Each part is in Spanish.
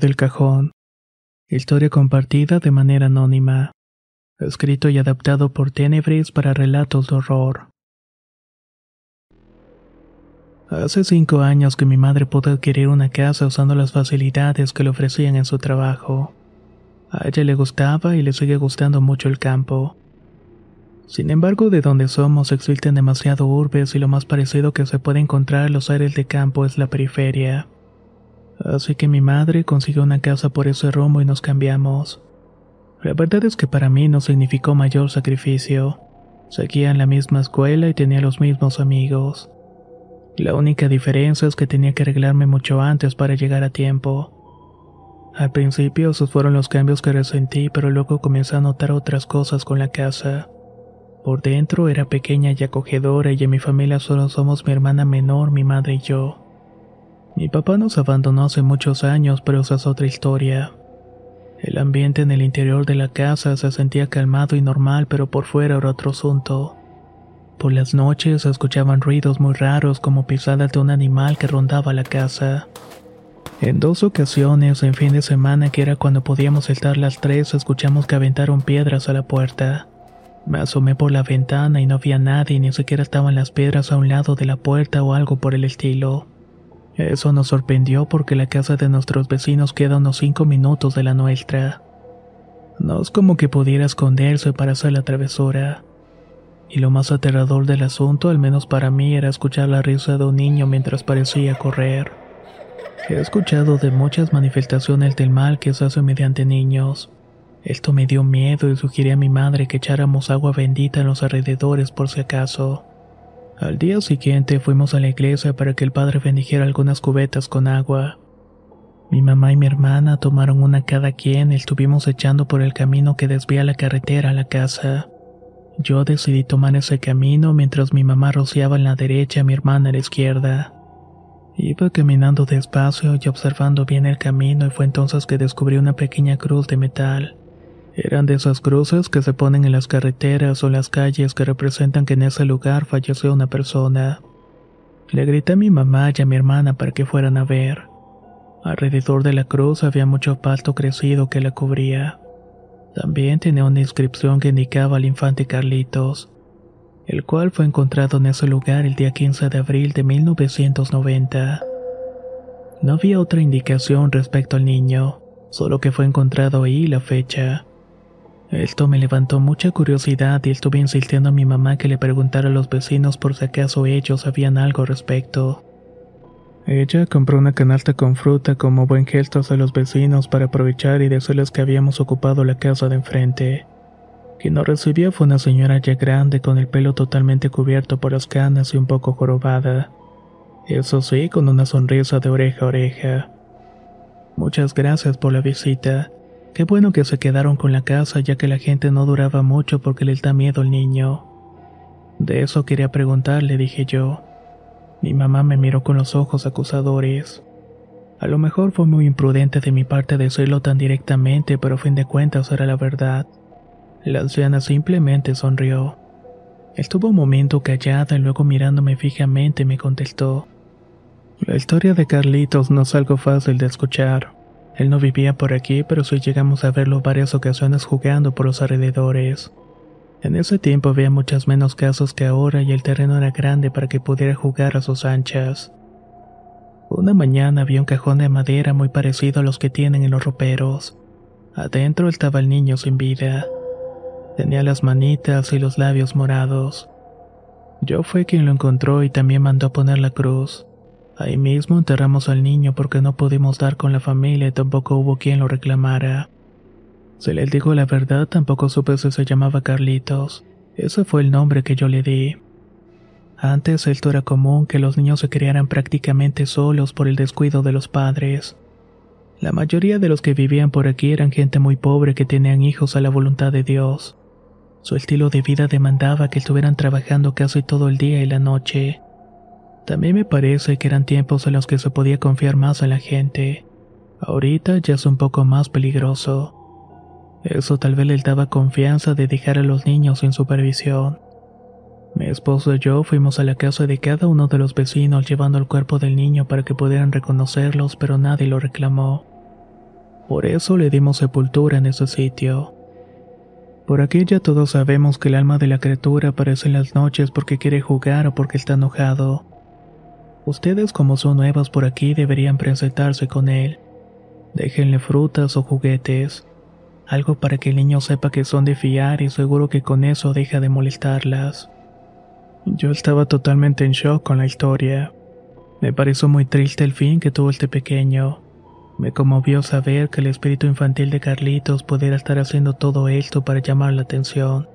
Del cajón. Historia compartida de manera anónima. Escrito y adaptado por Tenebris para relatos de horror. Hace cinco años que mi madre pudo adquirir una casa usando las facilidades que le ofrecían en su trabajo. A ella le gustaba y le sigue gustando mucho el campo. Sin embargo, de donde somos existen demasiado urbes y lo más parecido que se puede encontrar a los aires de campo es la periferia. Así que mi madre consiguió una casa por ese rumbo y nos cambiamos. La verdad es que para mí no significó mayor sacrificio. Seguía en la misma escuela y tenía los mismos amigos. La única diferencia es que tenía que arreglarme mucho antes para llegar a tiempo. Al principio esos fueron los cambios que resentí, pero luego comencé a notar otras cosas con la casa. Por dentro era pequeña y acogedora y en mi familia solo somos mi hermana menor, mi madre y yo. Mi papá nos abandonó hace muchos años, pero esa es otra historia. El ambiente en el interior de la casa se sentía calmado y normal, pero por fuera era otro asunto. Por las noches se escuchaban ruidos muy raros como pisadas de un animal que rondaba la casa. En dos ocasiones, en fin de semana, que era cuando podíamos estar las tres, escuchamos que aventaron piedras a la puerta. Me asomé por la ventana y no había nadie, ni siquiera estaban las piedras a un lado de la puerta o algo por el estilo. Eso nos sorprendió porque la casa de nuestros vecinos queda unos cinco minutos de la nuestra. No es como que pudiera esconderse para hacer la travesura. Y lo más aterrador del asunto, al menos para mí, era escuchar la risa de un niño mientras parecía correr. He escuchado de muchas manifestaciones del mal que se hace mediante niños. Esto me dio miedo y sugerí a mi madre que echáramos agua bendita en los alrededores por si acaso. Al día siguiente fuimos a la iglesia para que el padre bendijera algunas cubetas con agua. Mi mamá y mi hermana tomaron una cada quien y estuvimos echando por el camino que desvía la carretera a la casa. Yo decidí tomar ese camino mientras mi mamá rociaba en la derecha y mi hermana a la izquierda. Iba caminando despacio y observando bien el camino y fue entonces que descubrí una pequeña cruz de metal. Eran de esas cruces que se ponen en las carreteras o las calles que representan que en ese lugar falleció una persona. Le grité a mi mamá y a mi hermana para que fueran a ver. Alrededor de la cruz había mucho pasto crecido que la cubría. También tenía una inscripción que indicaba al infante Carlitos, el cual fue encontrado en ese lugar el día 15 de abril de 1990. No había otra indicación respecto al niño, solo que fue encontrado ahí la fecha. Esto me levantó mucha curiosidad y estuve insistiendo a mi mamá que le preguntara a los vecinos por si acaso ellos sabían algo al respecto. Ella compró una canasta con fruta como buen gesto a los vecinos para aprovechar y decirles que habíamos ocupado la casa de enfrente. Quien nos recibió fue una señora ya grande con el pelo totalmente cubierto por las canas y un poco jorobada. Eso sí, con una sonrisa de oreja a oreja. Muchas gracias por la visita. Qué bueno que se quedaron con la casa ya que la gente no duraba mucho porque les da miedo al niño. De eso quería preguntarle, dije yo. Mi mamá me miró con los ojos acusadores. A lo mejor fue muy imprudente de mi parte decirlo tan directamente, pero a fin de cuentas era la verdad. La anciana simplemente sonrió. Estuvo un momento callada y luego mirándome fijamente me contestó. La historia de Carlitos no es algo fácil de escuchar. Él no vivía por aquí, pero sí llegamos a verlo varias ocasiones jugando por los alrededores. En ese tiempo había muchas menos casas que ahora y el terreno era grande para que pudiera jugar a sus anchas. Una mañana había un cajón de madera muy parecido a los que tienen en los roperos. Adentro estaba el niño sin vida. Tenía las manitas y los labios morados. Yo fue quien lo encontró y también mandó a poner la cruz. Ahí mismo enterramos al niño porque no pudimos dar con la familia y tampoco hubo quien lo reclamara. Si les digo la verdad, tampoco supe si se llamaba Carlitos. Ese fue el nombre que yo le di. Antes esto era común que los niños se criaran prácticamente solos por el descuido de los padres. La mayoría de los que vivían por aquí eran gente muy pobre que tenían hijos a la voluntad de Dios. Su estilo de vida demandaba que estuvieran trabajando casi todo el día y la noche. También me parece que eran tiempos en los que se podía confiar más en la gente. Ahorita ya es un poco más peligroso. Eso tal vez les daba confianza de dejar a los niños sin supervisión. Mi esposo y yo fuimos a la casa de cada uno de los vecinos llevando el cuerpo del niño para que pudieran reconocerlos, pero nadie lo reclamó. Por eso le dimos sepultura en ese sitio. Por aquí ya todos sabemos que el alma de la criatura aparece en las noches porque quiere jugar o porque está enojado. Ustedes como son nuevas por aquí deberían presentarse con él. Déjenle frutas o juguetes. Algo para que el niño sepa que son de fiar y seguro que con eso deja de molestarlas. Yo estaba totalmente en shock con la historia. Me pareció muy triste el fin que tuvo este pequeño. Me conmovió saber que el espíritu infantil de Carlitos pudiera estar haciendo todo esto para llamar la atención.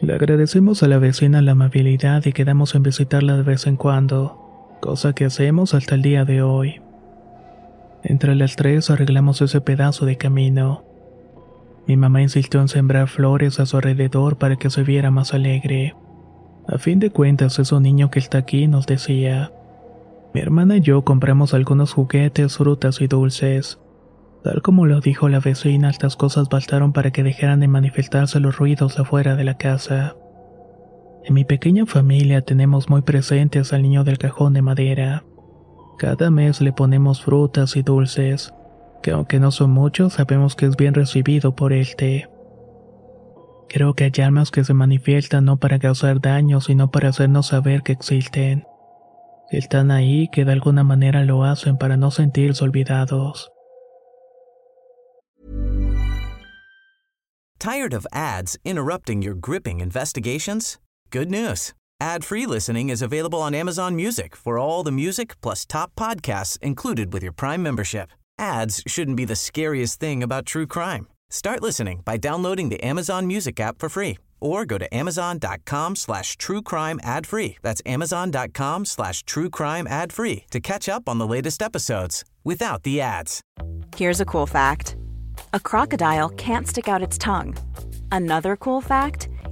Le agradecemos a la vecina la amabilidad y quedamos en visitarla de vez en cuando, cosa que hacemos hasta el día de hoy. Entre las tres arreglamos ese pedazo de camino. Mi mamá insistió en sembrar flores a su alrededor para que se viera más alegre. A fin de cuentas es niño que está aquí, nos decía. Mi hermana y yo compramos algunos juguetes, frutas y dulces. Tal como lo dijo la vecina, estas cosas bastaron para que dejaran de manifestarse los ruidos afuera de la casa. En mi pequeña familia tenemos muy presentes al niño del cajón de madera. Cada mes le ponemos frutas y dulces, que aunque no son muchos, sabemos que es bien recibido por este. Creo que hay almas que se manifiestan no para causar daño, sino para hacernos saber que existen. Están ahí, que de alguna manera lo hacen para no sentirse olvidados. Tired of ads interrupting your gripping investigations? Good news. Ad-free listening is available on Amazon Music for all the music plus top podcasts included with your Prime membership. Ads shouldn't be the scariest thing about true crime. Start listening by downloading the Amazon Music app for free or go to amazon.com slash true crime ad free. That's amazon.com slash true crime ad free to catch up on the latest episodes without the ads. Here's a cool fact. A crocodile can't stick out its tongue. Another cool fact,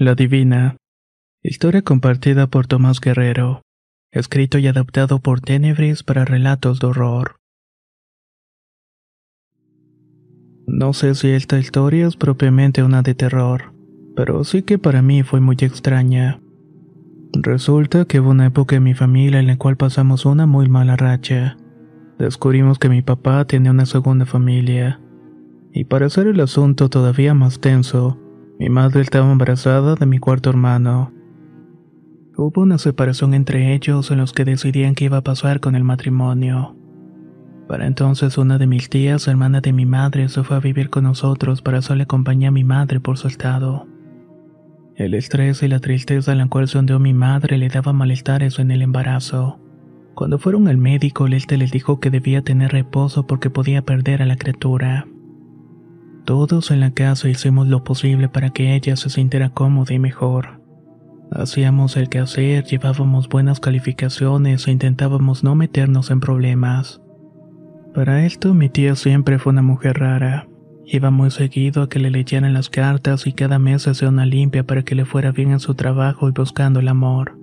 La Divina. Historia compartida por Tomás Guerrero. Escrito y adaptado por Tenebris para relatos de horror. No sé si esta historia es propiamente una de terror, pero sí que para mí fue muy extraña. Resulta que hubo una época en mi familia en la cual pasamos una muy mala racha. Descubrimos que mi papá tenía una segunda familia. Y para hacer el asunto todavía más tenso, mi madre estaba embarazada de mi cuarto hermano. Hubo una separación entre ellos en los que decidían qué iba a pasar con el matrimonio. Para entonces una de mis tías, hermana de mi madre, se fue a vivir con nosotros para hacerle compañía a mi madre por su estado. El estrés y la tristeza en la cual se hundió mi madre le daba malestares en el embarazo. Cuando fueron al médico, este les dijo que debía tener reposo porque podía perder a la criatura. Todos en la casa hicimos lo posible para que ella se sintiera cómoda y mejor. Hacíamos el quehacer, llevábamos buenas calificaciones e intentábamos no meternos en problemas. Para esto mi tía siempre fue una mujer rara. Iba muy seguido a que le leyeran las cartas y cada mes hacía una limpia para que le fuera bien en su trabajo y buscando el amor.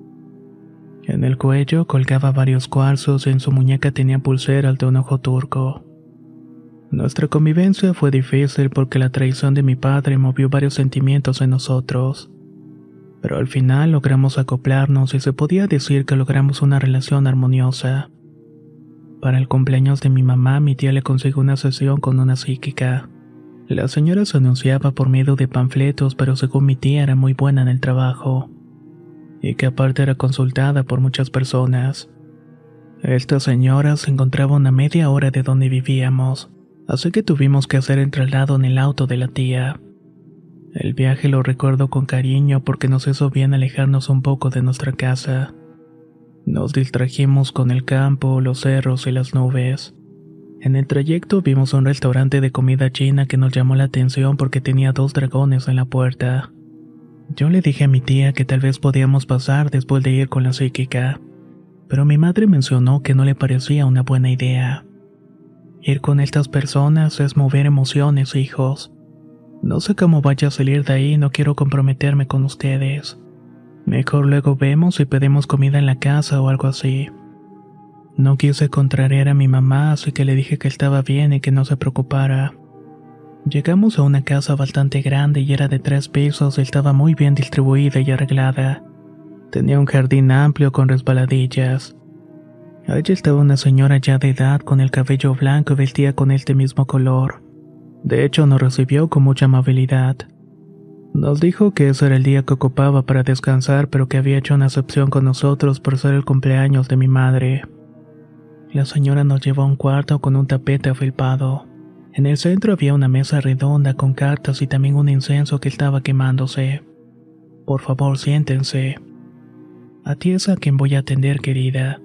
En el cuello colgaba varios cuarzos y en su muñeca tenía pulseras de un ojo turco. Nuestra convivencia fue difícil porque la traición de mi padre movió varios sentimientos en nosotros. Pero al final logramos acoplarnos y se podía decir que logramos una relación armoniosa. Para el cumpleaños de mi mamá, mi tía le consiguió una sesión con una psíquica. La señora se anunciaba por medio de panfletos, pero según mi tía era muy buena en el trabajo y que aparte era consultada por muchas personas. Esta señora se encontraba una media hora de donde vivíamos, así que tuvimos que hacer el en el auto de la tía. El viaje lo recuerdo con cariño porque nos hizo bien alejarnos un poco de nuestra casa. Nos distrajimos con el campo, los cerros y las nubes. En el trayecto vimos un restaurante de comida china que nos llamó la atención porque tenía dos dragones en la puerta. Yo le dije a mi tía que tal vez podíamos pasar después de ir con la psíquica, pero mi madre mencionó que no le parecía una buena idea. Ir con estas personas es mover emociones, hijos. No sé cómo vaya a salir de ahí no quiero comprometerme con ustedes. Mejor luego vemos si pedimos comida en la casa o algo así. No quise contrariar a mi mamá, así que le dije que estaba bien y que no se preocupara. Llegamos a una casa bastante grande y era de tres pisos estaba muy bien distribuida y arreglada. Tenía un jardín amplio con resbaladillas. Allí estaba una señora ya de edad con el cabello blanco y vestía con este mismo color. De hecho, nos recibió con mucha amabilidad. Nos dijo que ese era el día que ocupaba para descansar, pero que había hecho una excepción con nosotros por ser el cumpleaños de mi madre. La señora nos llevó a un cuarto con un tapete afelpado. En el centro había una mesa redonda con cartas y también un incenso que estaba quemándose. Por favor, siéntense. A ti es a quien voy a atender, querida.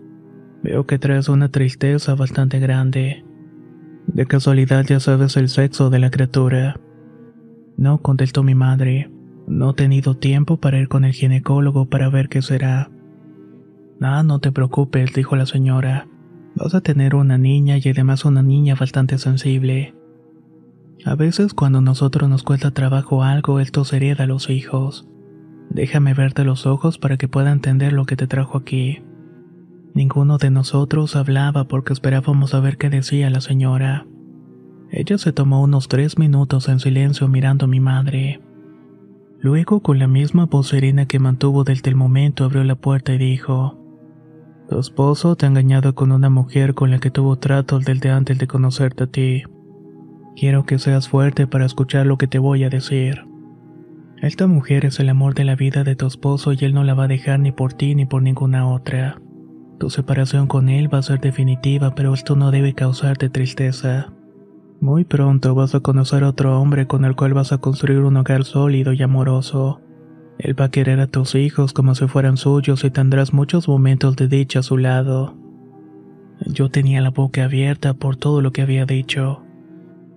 Veo que traes una tristeza bastante grande. De casualidad ya sabes el sexo de la criatura. No, contestó mi madre. No he tenido tiempo para ir con el ginecólogo para ver qué será. Ah, no te preocupes, dijo la señora. Vas a tener una niña y además una niña bastante sensible. A veces cuando nosotros nos cuesta trabajo algo, esto se hereda a los hijos. Déjame verte los ojos para que pueda entender lo que te trajo aquí. Ninguno de nosotros hablaba porque esperábamos a ver qué decía la señora. Ella se tomó unos tres minutos en silencio mirando a mi madre. Luego, con la misma voz serena que mantuvo desde el momento, abrió la puerta y dijo: Tu esposo te ha engañado con una mujer con la que tuvo trato desde antes de conocerte a ti. Quiero que seas fuerte para escuchar lo que te voy a decir. Esta mujer es el amor de la vida de tu esposo y él no la va a dejar ni por ti ni por ninguna otra. Tu separación con él va a ser definitiva, pero esto no debe causarte tristeza. Muy pronto vas a conocer a otro hombre con el cual vas a construir un hogar sólido y amoroso. Él va a querer a tus hijos como si fueran suyos y tendrás muchos momentos de dicha a su lado. Yo tenía la boca abierta por todo lo que había dicho.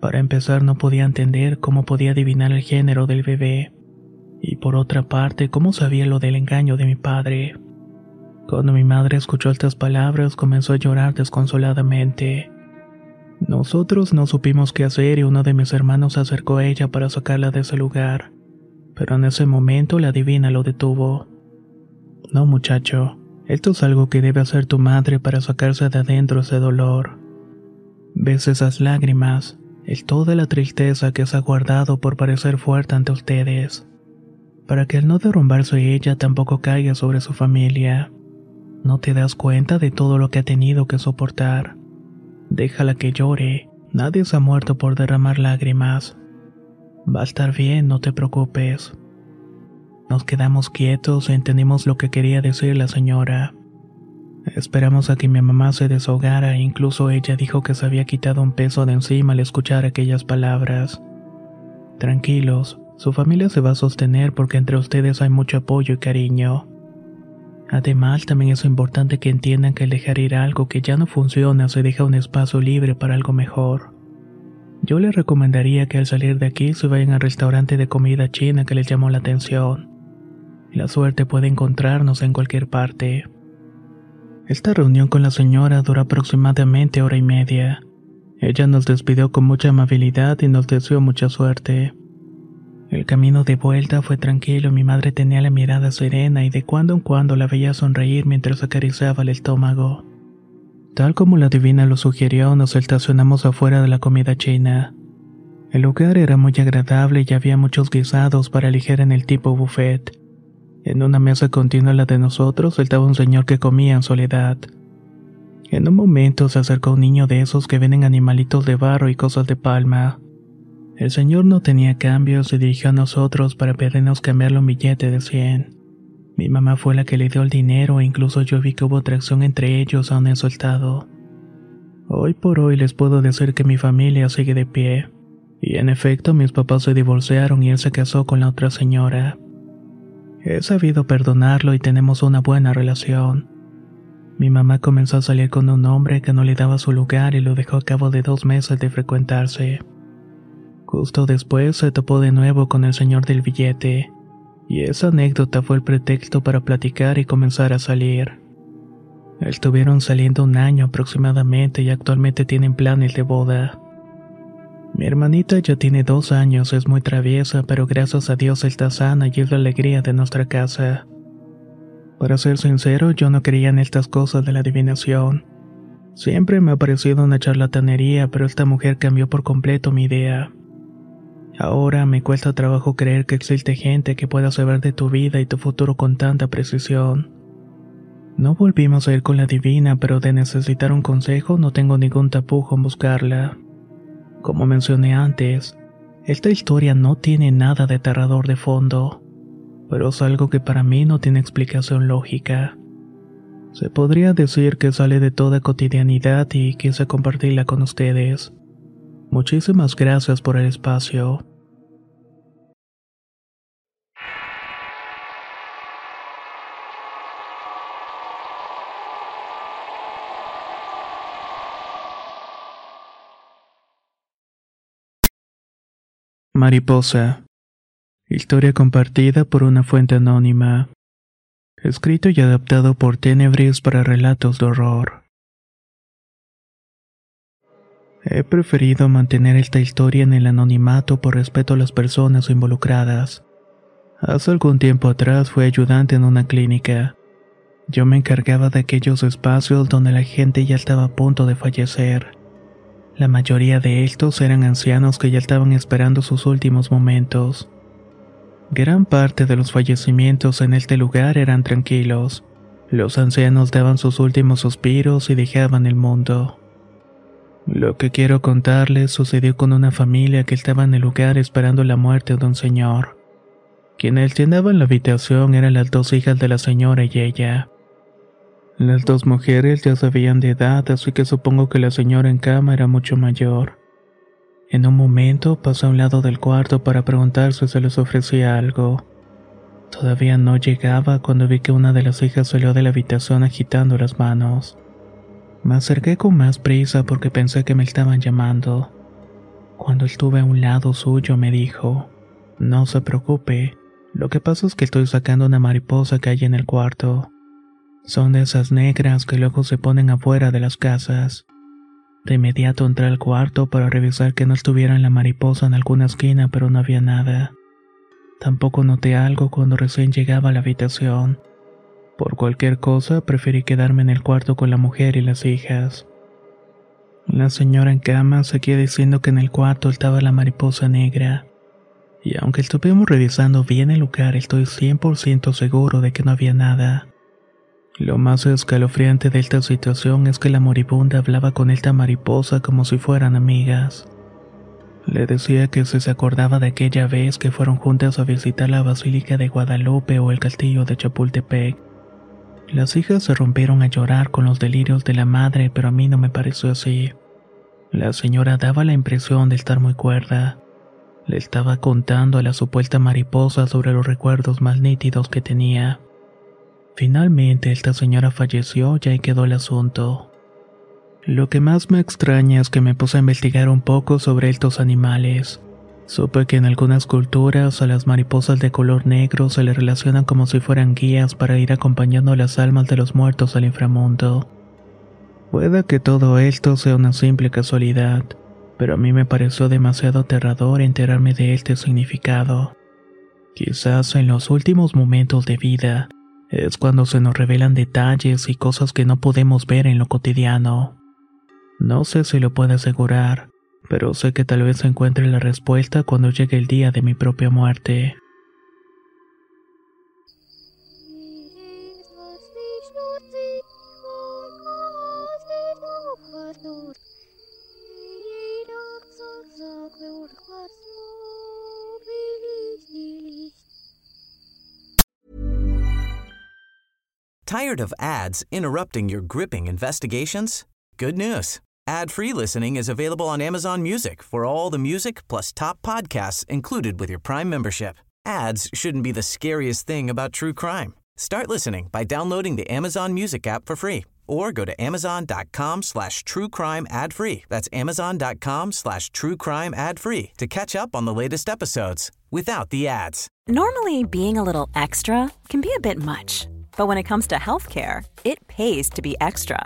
Para empezar no podía entender cómo podía adivinar el género del bebé. Y por otra parte, cómo sabía lo del engaño de mi padre. Cuando mi madre escuchó estas palabras comenzó a llorar desconsoladamente. Nosotros no supimos qué hacer y uno de mis hermanos se acercó a ella para sacarla de ese lugar. Pero en ese momento la divina lo detuvo. No muchacho, esto es algo que debe hacer tu madre para sacarse de adentro ese dolor. ¿Ves esas lágrimas? es toda la tristeza que se ha guardado por parecer fuerte ante ustedes, para que al no derrumbarse ella tampoco caiga sobre su familia. No te das cuenta de todo lo que ha tenido que soportar. Déjala que llore, nadie se ha muerto por derramar lágrimas. Va a estar bien, no te preocupes. Nos quedamos quietos e entendimos lo que quería decir la señora. Esperamos a que mi mamá se desahogara e incluso ella dijo que se había quitado un peso de encima al escuchar aquellas palabras. Tranquilos, su familia se va a sostener porque entre ustedes hay mucho apoyo y cariño. Además, también es importante que entiendan que el dejar ir algo que ya no funciona se deja un espacio libre para algo mejor. Yo les recomendaría que al salir de aquí se vayan al restaurante de comida china que les llamó la atención. La suerte puede encontrarnos en cualquier parte. Esta reunión con la señora duró aproximadamente hora y media. Ella nos despidió con mucha amabilidad y nos deseó mucha suerte. El camino de vuelta fue tranquilo, mi madre tenía la mirada serena y de cuando en cuando la veía sonreír mientras acariciaba el estómago. Tal como la divina lo sugirió, nos estacionamos afuera de la comida china. El lugar era muy agradable y había muchos guisados para elegir en el tipo buffet. En una mesa continua a la de nosotros estaba un señor que comía en soledad. En un momento se acercó un niño de esos que venden animalitos de barro y cosas de palma. El señor no tenía cambio se dirigió a nosotros para pedirnos cambiarle un billete de 100. Mi mamá fue la que le dio el dinero e incluso yo vi que hubo atracción entre ellos aún en soltado. Hoy por hoy les puedo decir que mi familia sigue de pie. Y en efecto mis papás se divorciaron y él se casó con la otra señora. He sabido perdonarlo y tenemos una buena relación. Mi mamá comenzó a salir con un hombre que no le daba su lugar y lo dejó a cabo de dos meses de frecuentarse. Justo después se topó de nuevo con el señor del billete, y esa anécdota fue el pretexto para platicar y comenzar a salir. Estuvieron saliendo un año aproximadamente y actualmente tienen planes de boda. Mi hermanita ya tiene dos años, es muy traviesa, pero gracias a Dios está sana y es la alegría de nuestra casa. Para ser sincero, yo no creía en estas cosas de la adivinación. Siempre me ha parecido una charlatanería, pero esta mujer cambió por completo mi idea. Ahora me cuesta trabajo creer que existe gente que pueda saber de tu vida y tu futuro con tanta precisión. No volvimos a ir con la divina, pero de necesitar un consejo no tengo ningún tapujo en buscarla. Como mencioné antes, esta historia no tiene nada de aterrador de fondo, pero es algo que para mí no tiene explicación lógica. Se podría decir que sale de toda cotidianidad y quise compartirla con ustedes. Muchísimas gracias por el espacio. Mariposa. Historia compartida por una fuente anónima. Escrito y adaptado por Tenebris para relatos de horror. He preferido mantener esta historia en el anonimato por respeto a las personas involucradas. Hace algún tiempo atrás fui ayudante en una clínica. Yo me encargaba de aquellos espacios donde la gente ya estaba a punto de fallecer. La mayoría de estos eran ancianos que ya estaban esperando sus últimos momentos. Gran parte de los fallecimientos en este lugar eran tranquilos. Los ancianos daban sus últimos suspiros y dejaban el mundo. Lo que quiero contarles sucedió con una familia que estaba en el lugar esperando la muerte de un señor. Quienes llenaban la habitación eran las dos hijas de la señora y ella. Las dos mujeres ya sabían de edad, así que supongo que la señora en cama era mucho mayor. En un momento pasó a un lado del cuarto para preguntar si se les ofrecía algo. Todavía no llegaba cuando vi que una de las hijas salió de la habitación agitando las manos. Me acerqué con más prisa porque pensé que me estaban llamando. Cuando estuve a un lado suyo me dijo, no se preocupe, lo que pasa es que estoy sacando una mariposa que hay en el cuarto. Son de esas negras que luego se ponen afuera de las casas. De inmediato entré al cuarto para revisar que no estuviera la mariposa en alguna esquina, pero no había nada. Tampoco noté algo cuando recién llegaba a la habitación. Por cualquier cosa, preferí quedarme en el cuarto con la mujer y las hijas. La señora en cama seguía diciendo que en el cuarto estaba la mariposa negra. Y aunque estuvimos revisando bien el lugar, estoy 100% seguro de que no había nada. Lo más escalofriante de esta situación es que la moribunda hablaba con esta mariposa como si fueran amigas. Le decía que si se acordaba de aquella vez que fueron juntas a visitar la Basílica de Guadalupe o el castillo de Chapultepec. Las hijas se rompieron a llorar con los delirios de la madre, pero a mí no me pareció así. La señora daba la impresión de estar muy cuerda. Le estaba contando a la supuesta mariposa sobre los recuerdos más nítidos que tenía. Finalmente esta señora falleció y ahí quedó el asunto. Lo que más me extraña es que me puse a investigar un poco sobre estos animales. Supe que en algunas culturas a las mariposas de color negro se le relacionan como si fueran guías para ir acompañando las almas de los muertos al inframundo. Puede que todo esto sea una simple casualidad, pero a mí me pareció demasiado aterrador enterarme de este significado. Quizás en los últimos momentos de vida es cuando se nos revelan detalles y cosas que no podemos ver en lo cotidiano. No sé si lo puedo asegurar, pero sé que tal vez encuentre la respuesta cuando llegue el día de mi propia muerte. Tired of ads interrupting your gripping investigations? Good news. Ad-free listening is available on Amazon Music for all the music plus top podcasts included with your Prime membership. Ads shouldn't be the scariest thing about true crime. Start listening by downloading the Amazon Music app for free or go to amazon.com slash true crime ad free. That's amazon.com slash true crime ad free to catch up on the latest episodes without the ads. Normally, being a little extra can be a bit much, but when it comes to healthcare, it pays to be extra.